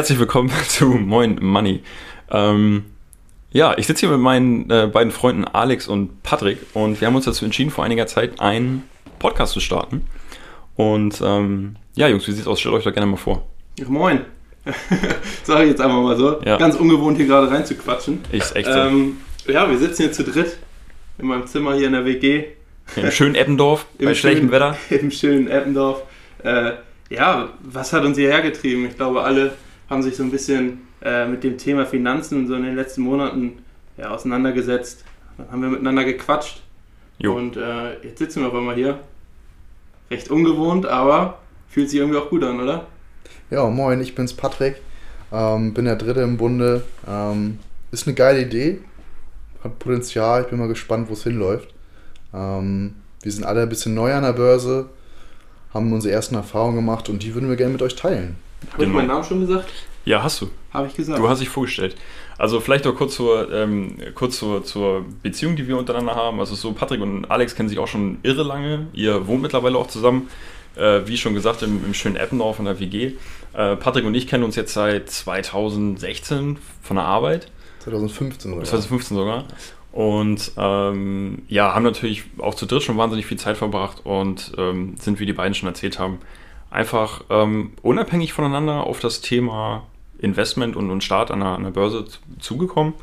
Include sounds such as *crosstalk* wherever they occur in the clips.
herzlich willkommen *laughs* zu Moin Money. Ähm, ja, ich sitze hier mit meinen äh, beiden Freunden Alex und Patrick und wir haben uns dazu entschieden, vor einiger Zeit einen Podcast zu starten. Und ähm, ja, Jungs, wie sieht's aus? Stellt euch doch gerne mal vor. Ja, moin. *laughs* Sag ich jetzt einfach mal so. Ja. Ganz ungewohnt hier gerade reinzuquatschen. Ist echt so. Ähm, ja, wir sitzen hier zu dritt in meinem Zimmer hier in der WG. Im schönen Eppendorf, *laughs* Im bei schlechtem Wetter. Im schönen Eppendorf. Äh, ja, was hat uns hierher getrieben? Ich glaube, alle haben sich so ein bisschen äh, mit dem Thema Finanzen so in den letzten Monaten ja, auseinandergesetzt. Dann haben wir miteinander gequatscht. Jo. Und äh, jetzt sitzen wir auf einmal hier. Recht ungewohnt, aber fühlt sich irgendwie auch gut an, oder? Ja, moin, ich bin's Patrick. Ähm, bin der Dritte im Bunde. Ähm, ist eine geile Idee. Hat Potenzial. Ich bin mal gespannt, wo es hinläuft. Ähm, wir sind alle ein bisschen neu an der Börse. Haben unsere ersten Erfahrungen gemacht und die würden wir gerne mit euch teilen. Habe ich meinen Namen schon gesagt? Ja, hast du. Habe ich gesagt. Du hast dich vorgestellt. Also vielleicht noch kurz zur, ähm, kurz zur, zur Beziehung, die wir untereinander haben. Also so Patrick und Alex kennen sich auch schon irre lange. Ihr wohnt mittlerweile auch zusammen. Äh, wie schon gesagt, im, im schönen Eppendorf in der WG. Äh, Patrick und ich kennen uns jetzt seit 2016 von der Arbeit. 2015 oder 2015 sogar. Und ähm, ja, haben natürlich auch zu dritt schon wahnsinnig viel Zeit verbracht und ähm, sind, wie die beiden schon erzählt haben, einfach ähm, unabhängig voneinander auf das Thema Investment und, und Start an der, Börse zu- zugekommen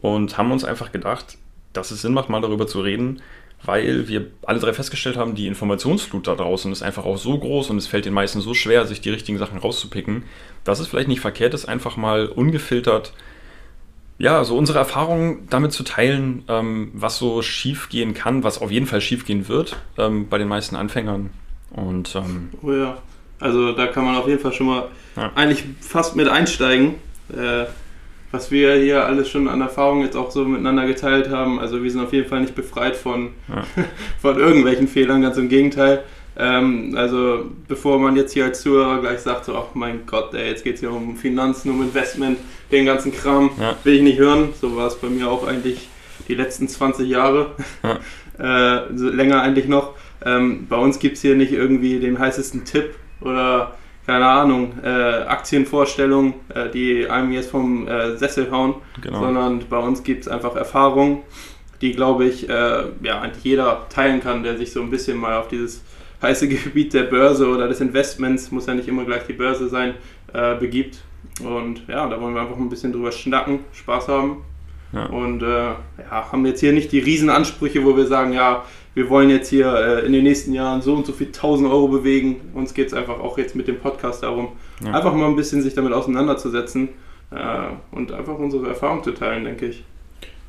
und haben uns einfach gedacht, dass es Sinn macht, mal darüber zu reden, weil wir alle drei festgestellt haben, die Informationsflut da draußen ist einfach auch so groß und es fällt den meisten so schwer, sich die richtigen Sachen rauszupicken, dass es vielleicht nicht verkehrt ist, einfach mal ungefiltert ja, so unsere Erfahrungen damit zu teilen, ähm, was so schief gehen kann, was auf jeden Fall schief gehen wird ähm, bei den meisten Anfängern. Und ähm, Oh ja. Also da kann man auf jeden Fall schon mal Ja. eigentlich fast mit einsteigen. Äh, was wir hier alles schon an Erfahrungen jetzt auch so miteinander geteilt haben. Also wir sind auf jeden Fall nicht befreit von, Ja. *laughs* von irgendwelchen Fehlern, ganz im Gegenteil. Ähm, also bevor man jetzt hier als Zuhörer gleich sagt, so, ach mein Gott, ey, jetzt geht es hier um Finanzen, um Investment, den ganzen Kram, Ja. will ich nicht hören. So war es bei mir auch eigentlich die letzten 20 Jahre. *laughs* äh, so länger eigentlich noch. Ähm, bei uns gibt es hier nicht irgendwie den heißesten Tipp oder keine Ahnung, äh, Aktienvorstellungen, äh, die einem jetzt vom äh, Sessel hauen, Genau. sondern bei uns gibt es einfach Erfahrungen, die, glaube ich, äh, ja, eigentlich jeder teilen kann, der sich so ein bisschen mal auf dieses heiße *laughs* Gebiet der Börse oder des Investments, muss ja nicht immer gleich die Börse sein, äh, begibt. Und ja, da wollen wir einfach ein bisschen drüber schnacken, Spaß haben. Ja. Und äh, ja, haben jetzt hier nicht die Riesenansprüche, wo wir sagen, ja, wir wollen jetzt hier äh, in den nächsten Jahren so und so viel 1000 Euro bewegen. Uns geht es einfach auch jetzt mit dem Podcast darum, Ja. einfach mal ein bisschen sich damit auseinanderzusetzen äh, und einfach unsere Erfahrung zu teilen, denke ich.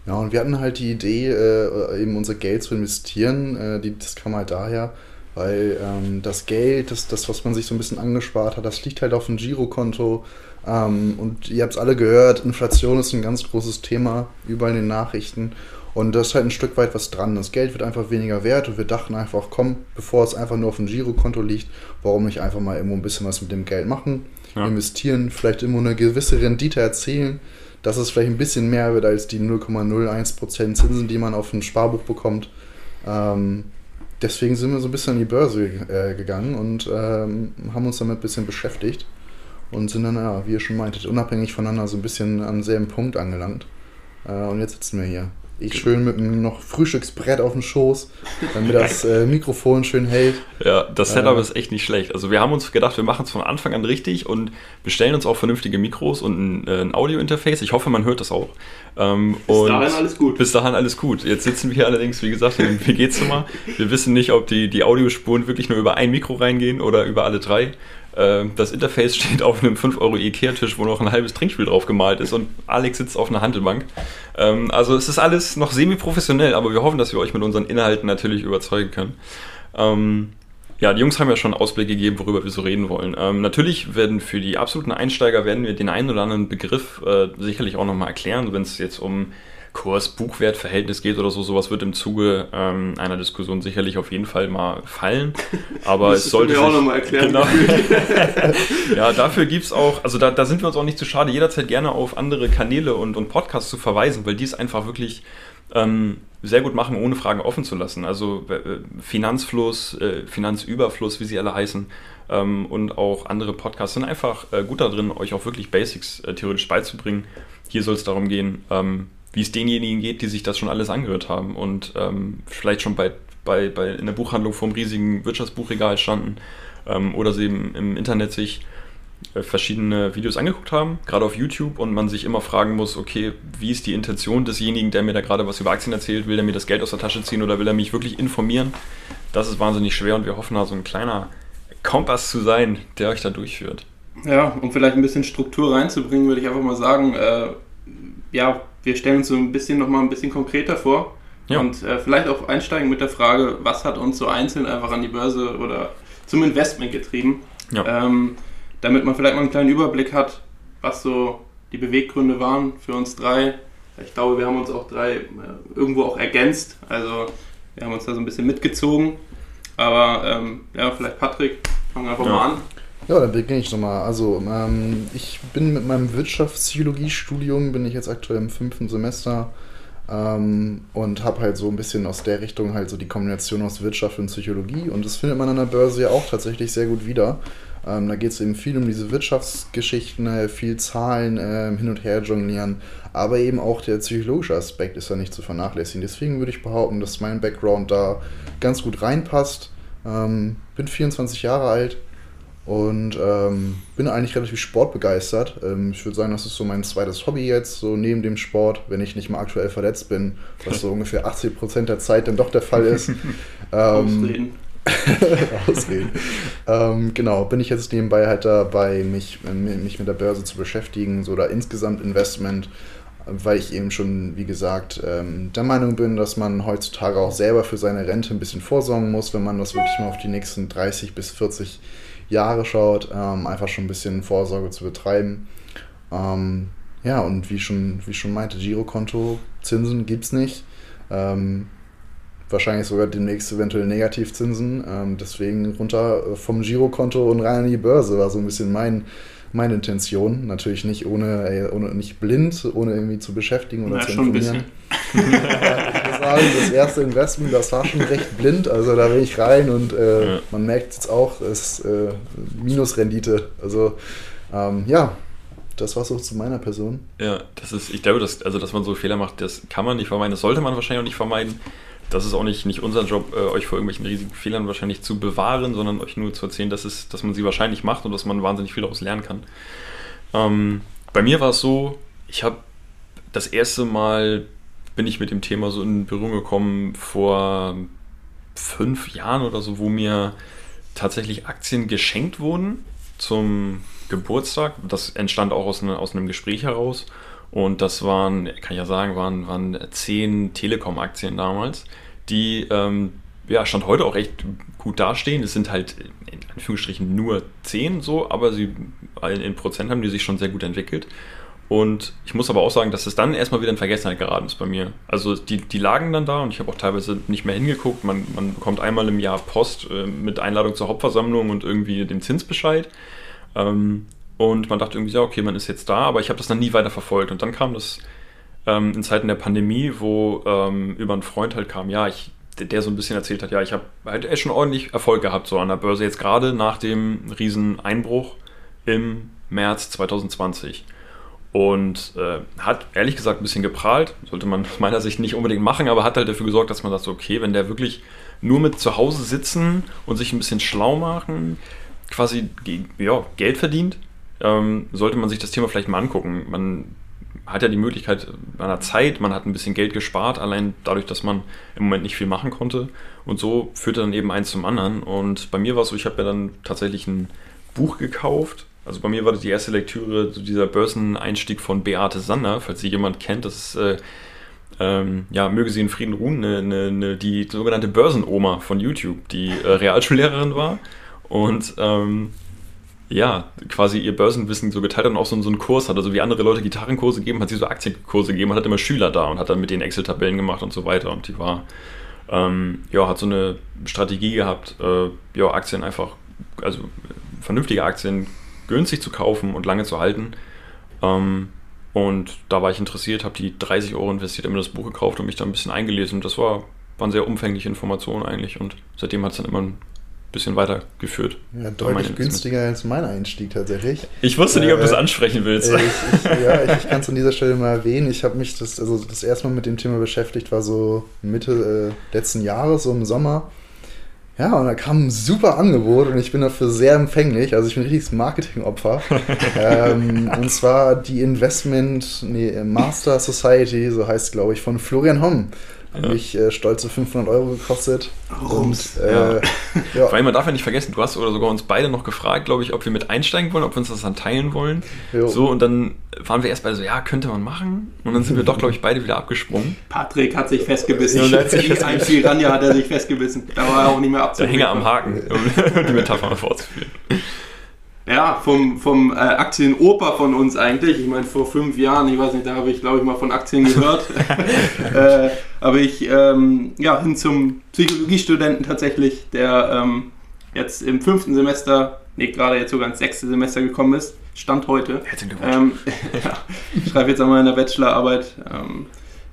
Ja, und wir hatten halt die Idee, äh, eben unser Geld zu investieren. Äh, die, das kam halt daher, weil ähm, das Geld, das, das, was man sich so ein bisschen angespart hat, das liegt halt auf dem Girokonto. Ähm, und ihr habt es alle gehört, Inflation ist ein ganz großes Thema, überall in den Nachrichten. Und da ist halt ein Stück weit was dran. Das Geld wird einfach weniger wert und wir dachten einfach, komm, bevor es einfach nur auf dem Girokonto liegt, warum nicht einfach mal irgendwo ein bisschen was mit dem Geld machen, Ja. investieren, vielleicht immer eine gewisse Rendite erzielen, dass es vielleicht ein bisschen mehr wird als die 0,01% Zinsen, die man auf ein Sparbuch bekommt. Ähm, deswegen sind wir so ein bisschen an die Börse äh, gegangen und ähm, haben uns damit ein bisschen beschäftigt und sind dann, ja, wie ihr schon meintet, unabhängig voneinander so ein bisschen an selben Punkt angelangt. Äh, und jetzt sitzen wir hier. Ich schön mit einem noch Frühstücksbrett auf dem Schoß, damit das äh, Mikrofon schön hält. Ja, das Setup Äh. ist echt nicht schlecht. Also wir haben uns gedacht, wir machen es von Anfang an richtig und bestellen uns auch vernünftige Mikros und ein, äh, ein Audio-Interface. Ich hoffe, man hört das auch. Ähm, Bis und dahin alles gut. Bis dahin alles gut. Jetzt sitzen wir hier allerdings, wie gesagt, einem WG-Zimmer. Wir wissen nicht, ob die, die Audiospuren wirklich nur über ein Mikro reingehen oder über alle drei. Ähm, Das Interface *laughs* steht auf einem 5 Euro Ikea-Tisch, wo noch ein halbes Trinkspiel drauf gemalt ist und Alex sitzt auf einer Handelbank. Ähm, Also es ist alles noch semi-professionell, aber wir hoffen, dass wir euch mit unseren Inhalten natürlich überzeugen können. Ähm, ja, die Jungs haben ja schon Ausblick gegeben, worüber wir so reden wollen. Natürlich werden für die absoluten Einsteiger werden wir den einen oder anderen Begriff äh, sicherlich auch nochmal erklären, wenn es jetzt um Kurs-Buchwert-Verhältnis geht oder so. Sowas wird im Zuge ähm, einer Diskussion sicherlich auf jeden Fall mal fallen. *laughs* Aber es sollte mir auch sich- noch mal erklären. Genau. *laughs* ja, dafür gibt es auch, also da, da sind wir uns auch nicht zu schade, jederzeit gerne auf andere Kanäle und, und Podcasts zu verweisen, weil die es einfach wirklich ähm, sehr gut machen, ohne Fragen offen zu lassen. Also äh, Finanzfluss, äh, Finanzüberfluss, wie sie alle heißen, ähm, und auch andere Podcasts sind einfach äh, gut darin, euch auch wirklich Basics äh, theoretisch beizubringen. Hier soll es darum gehen, ähm, wie es denjenigen geht, die sich das schon alles angehört haben und ähm, vielleicht schon bei, bei, bei in der Buchhandlung vor einem riesigen Wirtschaftsbuchregal standen ähm, oder sie im, im Internet sich äh, verschiedene Videos angeguckt haben, gerade auf YouTube, und man sich immer fragen muss, okay, wie ist die Intention desjenigen, der mir da gerade was über Aktien erzählt? Will er mir das Geld aus der Tasche ziehen oder will er mich wirklich informieren? Das ist wahnsinnig schwer und wir hoffen da so ein kleiner Kompass zu sein, der euch da durchführt. Ja, um vielleicht ein bisschen Struktur reinzubringen, würde ich einfach mal sagen, äh, ja, wir stellen uns so ein bisschen nochmal ein bisschen konkreter vor ja. und äh, vielleicht auch einsteigen mit der Frage, was hat uns so einzeln einfach an die Börse oder zum Investment getrieben? Ja. Ähm, damit man vielleicht mal einen kleinen Überblick hat, was so die Beweggründe waren für uns drei. Ich glaube, wir haben uns auch drei äh, irgendwo auch ergänzt. Also wir haben uns da so ein bisschen mitgezogen. Aber ähm, ja, vielleicht Patrick, fangen wir einfach ja. mal an. Ja, dann beginne ich nochmal. Also, ähm, ich bin mit meinem Wirtschaftspsychologie-Studium, bin ich jetzt aktuell im fünften Semester ähm, und habe halt so ein bisschen aus der Richtung halt so die Kombination aus Wirtschaft und Psychologie und das findet man an der Börse ja auch tatsächlich sehr gut wieder. Ähm, da geht es eben viel um diese Wirtschaftsgeschichten, äh, viel Zahlen äh, hin und her jonglieren, aber eben auch der psychologische Aspekt ist da nicht zu vernachlässigen. Deswegen würde ich behaupten, dass mein Background da ganz gut reinpasst. Ähm, bin 24 Jahre alt, und ähm, bin eigentlich relativ sportbegeistert. Ähm, ich würde sagen, das ist so mein zweites Hobby jetzt, so neben dem Sport, wenn ich nicht mal aktuell verletzt bin, was so *laughs* ungefähr 80 Prozent der Zeit dann doch der Fall ist. *laughs* ähm, *laughs* Ausreden. ähm, genau, bin ich jetzt nebenbei halt dabei, mich, mich mit der Börse zu beschäftigen, so oder insgesamt Investment, weil ich eben schon, wie gesagt, ähm, der Meinung bin, dass man heutzutage auch selber für seine Rente ein bisschen vorsorgen muss, wenn man das wirklich mal auf die nächsten 30 bis 40 Jahre schaut, ähm, einfach schon ein bisschen Vorsorge zu betreiben. Ähm, ja, und wie schon, wie schon meinte, Girokonto, Zinsen gibt es nicht. Ähm, wahrscheinlich sogar demnächst eventuell Negativzinsen. Ähm, deswegen runter äh, vom Girokonto und rein an die Börse war so ein bisschen mein, meine Intention. Natürlich nicht ohne, ey, ohne nicht blind, ohne irgendwie zu beschäftigen oder ja, zu informieren. ich muss *laughs* *laughs* sagen, das erste Investment, das war schon recht blind. Also da bin ich rein und äh, ja. man merkt jetzt auch, es ist äh, Minusrendite. Also ähm, ja, das war so zu meiner Person. Ja, das ist, ich glaube, dass, also, dass man so Fehler macht, das kann man nicht vermeiden, das sollte man wahrscheinlich auch nicht vermeiden das ist auch nicht, nicht unser Job, äh, euch vor irgendwelchen riesigen Fehlern wahrscheinlich zu bewahren, sondern euch nur zu erzählen, dass, es, dass man sie wahrscheinlich macht und dass man wahnsinnig viel daraus lernen kann. Ähm, bei mir war es so, ich habe das erste Mal bin ich mit dem Thema so in Berührung gekommen vor fünf Jahren oder so, wo mir tatsächlich Aktien geschenkt wurden zum Geburtstag. Das entstand auch aus, ne, aus einem Gespräch heraus. Und das waren, kann ich ja sagen, waren, waren zehn Telekom-Aktien damals, die ähm, ja, Stand heute auch echt gut dastehen. Es sind halt in Anführungsstrichen nur zehn so, aber sie in Prozent haben die sich schon sehr gut entwickelt. Und ich muss aber auch sagen, dass es dann erstmal wieder in Vergessenheit geraten ist bei mir. Also die, die lagen dann da und ich habe auch teilweise nicht mehr hingeguckt. Man, man bekommt einmal im Jahr Post äh, mit Einladung zur Hauptversammlung und irgendwie dem Zinsbescheid. Ähm, und man dachte irgendwie, ja, okay, man ist jetzt da, aber ich habe das dann nie weiter verfolgt. Und dann kam das ähm, in Zeiten der Pandemie, wo ähm, über einen Freund halt kam, ja, ich, der so ein bisschen erzählt hat, ja, ich habe halt echt schon ordentlich Erfolg gehabt, so an der Börse, jetzt gerade nach dem riesen Einbruch im März 2020. Und äh, hat ehrlich gesagt ein bisschen geprahlt, sollte man aus meiner Sicht nicht unbedingt machen, aber hat halt dafür gesorgt, dass man sagt, okay, wenn der wirklich nur mit zu Hause sitzen und sich ein bisschen schlau machen, quasi ja, Geld verdient, ähm, sollte man sich das Thema vielleicht mal angucken. Man hat ja die Möglichkeit einer Zeit, man hat ein bisschen Geld gespart, allein dadurch, dass man im Moment nicht viel machen konnte. Und so führte dann eben eins zum anderen. Und bei mir war es so, ich habe ja dann tatsächlich ein Buch gekauft. Also bei mir war das die erste Lektüre, so dieser Börseneinstieg von Beate Sander, falls sie jemand kennt. Das ist, äh, ähm, ja, möge sie in Frieden ruhen, eine, eine, eine, die sogenannte Börsenoma von YouTube, die äh, Realschullehrerin war. Und ähm, ja, quasi ihr Börsenwissen so geteilt hat und auch so, so einen Kurs hat. Also wie andere Leute Gitarrenkurse geben, hat sie so Aktienkurse gegeben und hat immer Schüler da und hat dann mit den Excel-Tabellen gemacht und so weiter. Und die war, ähm, ja, hat so eine Strategie gehabt, äh, ja, Aktien einfach, also vernünftige Aktien günstig zu kaufen und lange zu halten. Ähm, Und da war ich interessiert, habe die 30 Euro investiert, immer das Buch gekauft und mich da ein bisschen eingelesen. Und das war, waren sehr umfängliche Informationen eigentlich. Und seitdem hat es dann immer ein bisschen weitergeführt. Ja, deutlich günstiger als mein Einstieg tatsächlich. Ich wusste nicht, ob du es äh, ansprechen willst. Ich, ich, ja, ich, ich kann es an dieser Stelle mal erwähnen. Ich habe mich das, also das erste Mal mit dem Thema beschäftigt, war so Mitte äh, letzten Jahres, so im Sommer. Ja, und da kam ein super Angebot und ich bin dafür sehr empfänglich. Also ich bin ein richtiges Marketingopfer. *laughs* ähm, und zwar die Investment nee, Master Society, so heißt es, glaube ich, von Florian Homm. Hat mich äh, stolze 500 Euro gekostet. Und, äh, ja. *laughs* ja. Vor allem, man darf ja nicht vergessen, du hast oder sogar uns beide noch gefragt, glaube ich, ob wir mit einsteigen wollen, ob wir uns das dann teilen wollen. Jo. So, und dann waren wir erst beide so, ja, könnte man machen. Und dann sind wir doch, glaube ich, beide wieder abgesprungen. Patrick hat sich festgebissen. Ja, hat *laughs* sich ein Piranha hat er sich festgebissen. Da war er auch nicht mehr abzuhängen. Der Hänger am Haken, um *laughs* die Metapher vorzuführen ja, vom, vom äh, Aktienoper von uns eigentlich. Ich meine, vor fünf Jahren, ich weiß nicht, da habe ich, glaube ich, mal von Aktien gehört. *laughs* äh, aber ich, ähm, ja, hin zum Psychologiestudenten tatsächlich, der ähm, jetzt im fünften Semester, nee, gerade jetzt sogar ins sechste Semester gekommen ist. Stand heute. Herzlichen Ähm, *laughs* ja, ich schreibe jetzt einmal in der Bachelorarbeit. Ähm,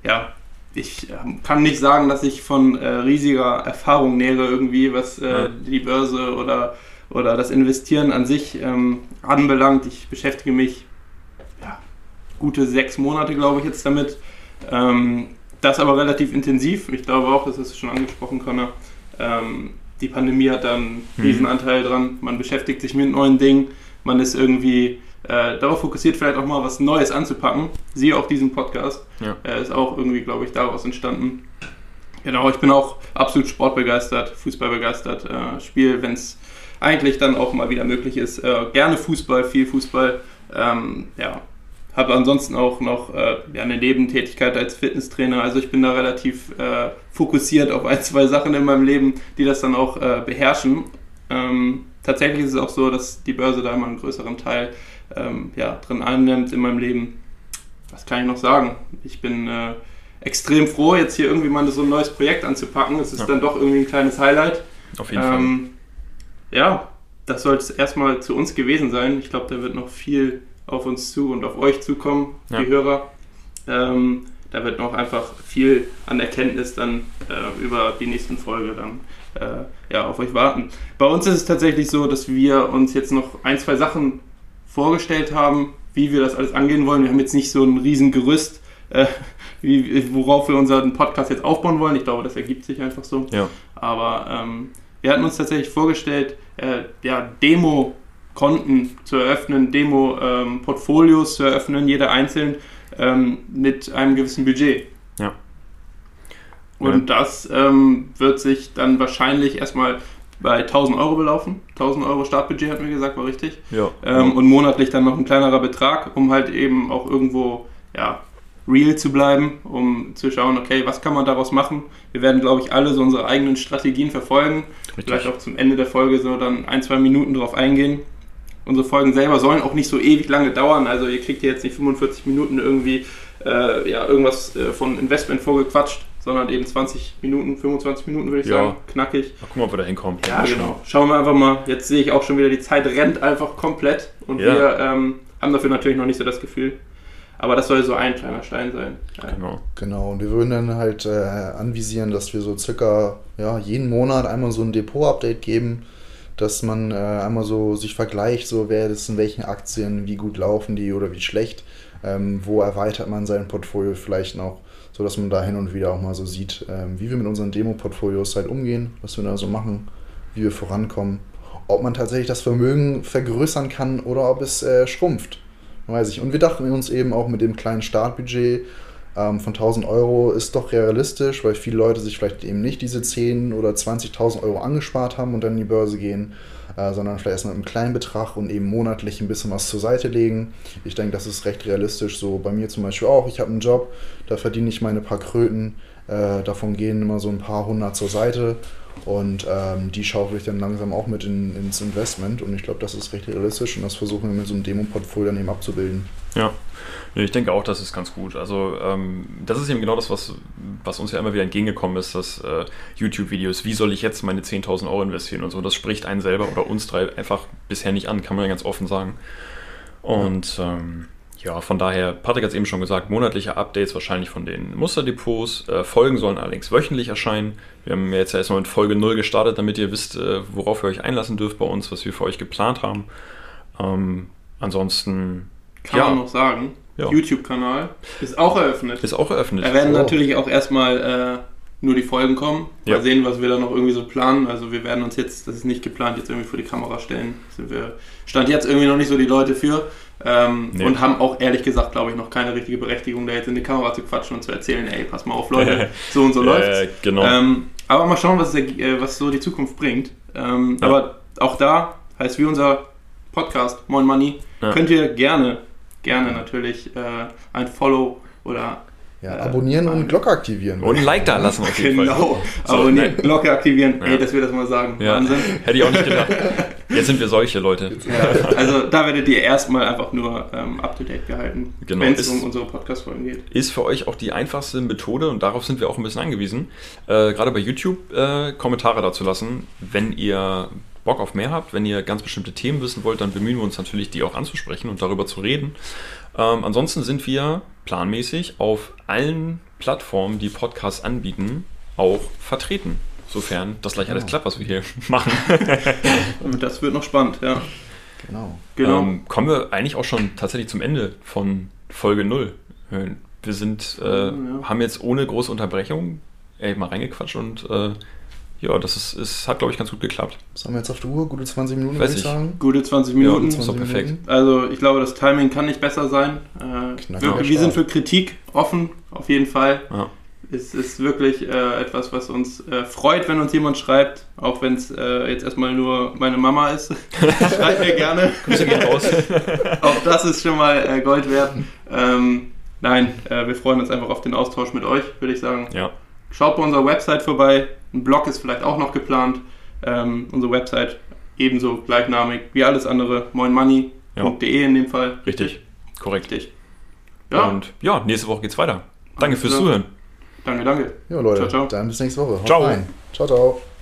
ja, ich ähm, kann nicht sagen, dass ich von äh, riesiger Erfahrung nähere irgendwie, was äh, die Börse oder oder das Investieren an sich ähm, anbelangt. Ich beschäftige mich ja, gute sechs Monate, glaube ich, jetzt damit. Ähm, das aber relativ intensiv. Ich glaube auch, das hast du schon angesprochen, Connor. Ähm, die Pandemie hat da einen mhm. Riesenanteil dran. Man beschäftigt sich mit neuen Dingen. Man ist irgendwie äh, darauf fokussiert, vielleicht auch mal was Neues anzupacken. Siehe auch diesen Podcast. Ja. Äh, ist auch irgendwie, glaube ich, daraus entstanden. Genau, ich bin auch absolut sportbegeistert, fußballbegeistert. Äh, Spiel, wenn es eigentlich dann auch mal wieder möglich ist. Äh, gerne Fußball, viel Fußball. Ähm, ja, habe ansonsten auch noch äh, eine Nebentätigkeit als Fitnesstrainer. Also ich bin da relativ äh, fokussiert auf ein, zwei Sachen in meinem Leben, die das dann auch äh, beherrschen. Ähm, tatsächlich ist es auch so, dass die Börse da immer einen größeren Teil ähm, ja, drin einnimmt in meinem Leben. Was kann ich noch sagen? Ich bin äh, extrem froh, jetzt hier irgendwie mal so ein neues Projekt anzupacken. Es ist ja. dann doch irgendwie ein kleines Highlight. Auf jeden Fall ähm, ja, das soll es erstmal zu uns gewesen sein. Ich glaube, da wird noch viel auf uns zu und auf euch zukommen, ja. die Hörer. Ähm, da wird noch einfach viel an Erkenntnis dann äh, über die nächsten Folge dann äh, ja, auf euch warten. Bei uns ist es tatsächlich so, dass wir uns jetzt noch ein, zwei Sachen vorgestellt haben, wie wir das alles angehen wollen. Wir haben jetzt nicht so ein riesen Gerüst, äh, wie, worauf wir unseren Podcast jetzt aufbauen wollen. Ich glaube, das ergibt sich einfach so. Ja. Aber ähm, wir hatten uns tatsächlich vorgestellt, äh, ja, Demo-Konten zu eröffnen, Demo-Portfolios ähm, zu eröffnen, jeder einzeln ähm, mit einem gewissen Budget. Ja. Und ja. das ähm, wird sich dann wahrscheinlich erstmal bei 1000 Euro belaufen. 1000 Euro Startbudget hatten wir gesagt, war richtig. Ja. Ähm, und monatlich dann noch ein kleinerer Betrag, um halt eben auch irgendwo ja, real zu bleiben, um zu schauen, okay, was kann man daraus machen. Wir werden, glaube ich, alle so unsere eigenen Strategien verfolgen. Richtig. Vielleicht auch zum Ende der Folge so dann ein, zwei Minuten drauf eingehen. Unsere Folgen selber sollen auch nicht so ewig lange dauern. Also ihr kriegt hier jetzt nicht 45 Minuten irgendwie äh, ja, irgendwas äh, von Investment vorgequatscht, sondern eben 20 Minuten, 25 Minuten würde ich ja. sagen. Knackig. Mal gucken, ob wir da hinkommen. Ja, genau. Schauen wir einfach mal. Jetzt sehe ich auch schon wieder, die Zeit rennt einfach komplett. Und ja. wir ähm, haben dafür natürlich noch nicht so das Gefühl. Aber das soll so ein kleiner Stein sein. Genau. Genau, und wir würden dann halt äh, anvisieren, dass wir so circa ja, jeden Monat einmal so ein Depot-Update geben, dass man äh, einmal so sich vergleicht, so wer ist in welchen Aktien, wie gut laufen die oder wie schlecht, ähm, wo erweitert man sein Portfolio vielleicht noch, sodass man da hin und wieder auch mal so sieht, ähm, wie wir mit unseren Demo-Portfolios halt umgehen, was wir da so machen, wie wir vorankommen, ob man tatsächlich das Vermögen vergrößern kann oder ob es äh, schrumpft. Weiß ich. Und wir dachten uns eben auch mit dem kleinen Startbudget ähm, von 1000 Euro ist doch realistisch, weil viele Leute sich vielleicht eben nicht diese 10.000 oder 20.000 Euro angespart haben und dann in die Börse gehen, äh, sondern vielleicht erst mit einem kleinen Betrag und eben monatlich ein bisschen was zur Seite legen. Ich denke, das ist recht realistisch. So bei mir zum Beispiel auch. Ich habe einen Job, da verdiene ich meine paar Kröten. Äh, davon gehen immer so ein paar hundert zur Seite und ähm, die schaufel ich dann langsam auch mit in, ins Investment. Und ich glaube, das ist recht realistisch und das versuchen wir mit so einem Demo-Portfolio dann eben abzubilden. Ja, ich denke auch, das ist ganz gut. Also ähm, das ist eben genau das, was, was uns ja immer wieder entgegengekommen ist, dass äh, YouTube-Videos, wie soll ich jetzt meine 10.000 Euro investieren und so, das spricht einen selber oder uns drei einfach bisher nicht an, kann man ja ganz offen sagen. Und ja, ähm, Ja, von daher, Patrick hat es eben schon gesagt, monatliche Updates wahrscheinlich von den Musterdepots. Äh, Folgen sollen allerdings wöchentlich erscheinen. Wir haben jetzt erstmal mit Folge 0 gestartet, damit ihr wisst, äh, worauf ihr euch einlassen dürft bei uns, was wir für euch geplant haben. Ähm, ansonsten. Kann ja, man noch sagen, Ja. YouTube-Kanal ist auch eröffnet. ist auch eröffnet. Da werden So. natürlich auch erstmal äh, nur die Folgen kommen. Mal Ja. sehen, was wir da noch irgendwie so planen. Also wir werden uns jetzt, das ist nicht geplant, jetzt irgendwie vor die Kamera stellen. Sind wir, stand jetzt irgendwie noch nicht so die Leute für. Ähm, Nee. Und haben auch ehrlich gesagt, glaube ich, noch keine richtige Berechtigung, da jetzt in die Kamera zu quatschen und zu erzählen, ey, pass mal auf, Leute, so und so läuft's. Äh, genau. Ähm, aber mal schauen, was, der, äh, was so die Zukunft bringt. Ähm, Ja. Aber auch da heißt wie unser Podcast Moin Money, Ja. könnt ihr gerne, gerne natürlich äh, ein Follow oder Ja, Äh, abonnieren und äh, Glocke aktivieren. Und ein Like da lassen auf jeden *laughs* Fall. genau So, abonnieren, nein. Glocke aktivieren. Ja. Ey, dass wir das mal sagen. Ja, Wahnsinn. hätte ich auch nicht gedacht. *laughs* Jetzt sind wir solche Leute. Ja, also da werdet ihr erstmal einfach nur ähm, up to date gehalten, Genau, wenn es um unsere Podcast-Folgen geht. Ist für euch auch die einfachste Methode und darauf sind wir auch ein bisschen angewiesen, äh, gerade bei YouTube äh, Kommentare dazu lassen. Wenn ihr Bock auf mehr habt, wenn ihr ganz bestimmte Themen wissen wollt, dann bemühen wir uns natürlich, die auch anzusprechen und darüber zu reden. Ähm, ansonsten sind wir planmäßig auf allen Plattformen, die Podcasts anbieten, auch vertreten. Sofern das gleich alles klappt, was wir hier *laughs* machen. *laughs* Das wird noch spannend, ja. Genau. Genau. Ähm, kommen wir eigentlich auch schon tatsächlich zum Ende von Folge 0. Äh, Wir sind, äh, Ja. haben jetzt ohne große Unterbrechung ey, mal reingequatscht und äh, ja, das ist, ist, hat, glaube ich, ganz gut geklappt. Was haben wir jetzt auf der Uhr? Gute 20 Minuten, würde ich sagen. Gute 20 Minuten. ist doch perfekt. Also ich glaube, das Timing kann nicht besser sein. Äh, wir, wir sind für Kritik offen, auf jeden Fall. Ja. Es ist wirklich äh, etwas, was uns äh, freut, wenn uns jemand schreibt, auch wenn es äh, jetzt erstmal nur meine Mama ist. *laughs* Schreibt mir gerne. Grüße gehen raus. Auch das ist schon mal äh, Gold wert. Ähm, nein, äh, wir freuen uns einfach auf den Austausch mit euch, würde ich sagen. ja, Schaut bei unserer Website vorbei. Ein Blog ist vielleicht auch noch geplant. Ähm, unsere Website ebenso gleichnamig wie alles andere. moinmoney.de in dem Fall. richtig. Korrekt. Richtig. Ja, Und ja, nächste Woche geht's weiter. Danke Alles fürs. Zuhören. Danke, danke. Ja, Leute, Ciao, ciao. dann bis nächste Woche. Haut Ciao. rein. Ciao, ciao.